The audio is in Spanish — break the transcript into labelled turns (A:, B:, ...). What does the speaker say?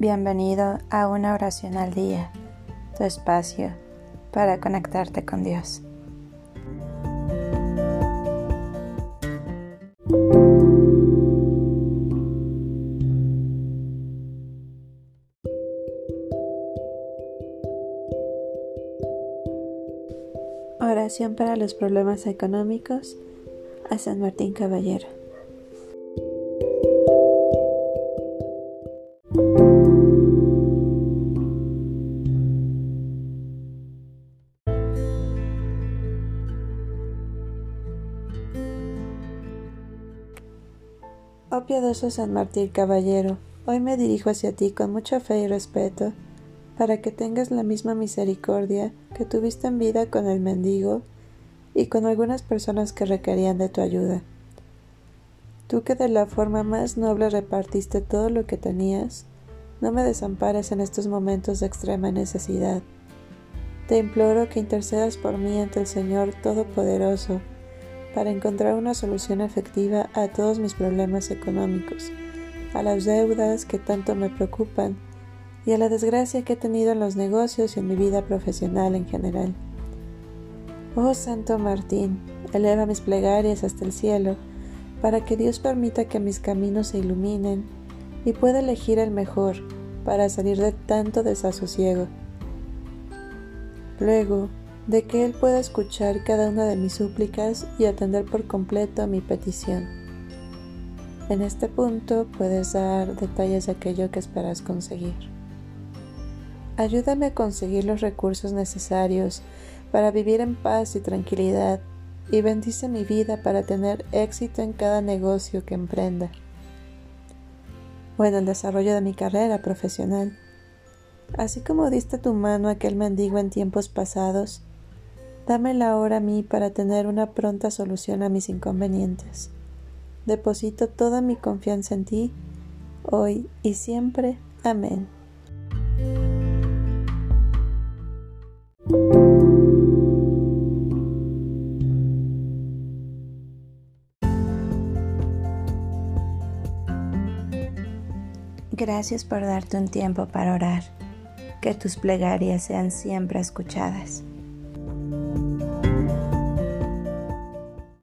A: Bienvenido a una oración al día, tu espacio para conectarte con Dios. Oración para los problemas económicos a San Martín Caballero. Oh piadoso San Martín Caballero, hoy me dirijo hacia ti con mucha fe y respeto, para que tengas la misma misericordia que tuviste en vida con el mendigo y con algunas personas que requerían de tu ayuda. Tú que de la forma más noble repartiste todo lo que tenías, no me desampares en estos momentos de extrema necesidad. Te imploro que intercedas por mí ante el Señor Todopoderoso, para encontrar una solución efectiva a todos mis problemas económicos, a las deudas que tanto me preocupan y a la desgracia que he tenido en los negocios y en mi vida profesional en general. Oh Santo Martín, eleva mis plegarias hasta el cielo, para que Dios permita que mis caminos se iluminen y pueda elegir el mejor para salir de tanto desasosiego. Luego, de que Él pueda escuchar cada una de mis súplicas y atender por completo mi petición. En este punto puedes dar detalles de aquello que esperas conseguir. Ayúdame a conseguir los recursos necesarios para vivir en paz y tranquilidad y bendice mi vida para tener éxito en cada negocio que emprenda o en el desarrollo de mi carrera profesional. Así como diste tu mano a aquel mendigo en tiempos pasados, Dámela ahora a mí para tener una pronta solución a mis inconvenientes. Deposito toda mi confianza en ti, hoy y siempre. Amén. Gracias por darte un tiempo para orar. Que tus plegarias sean siempre escuchadas.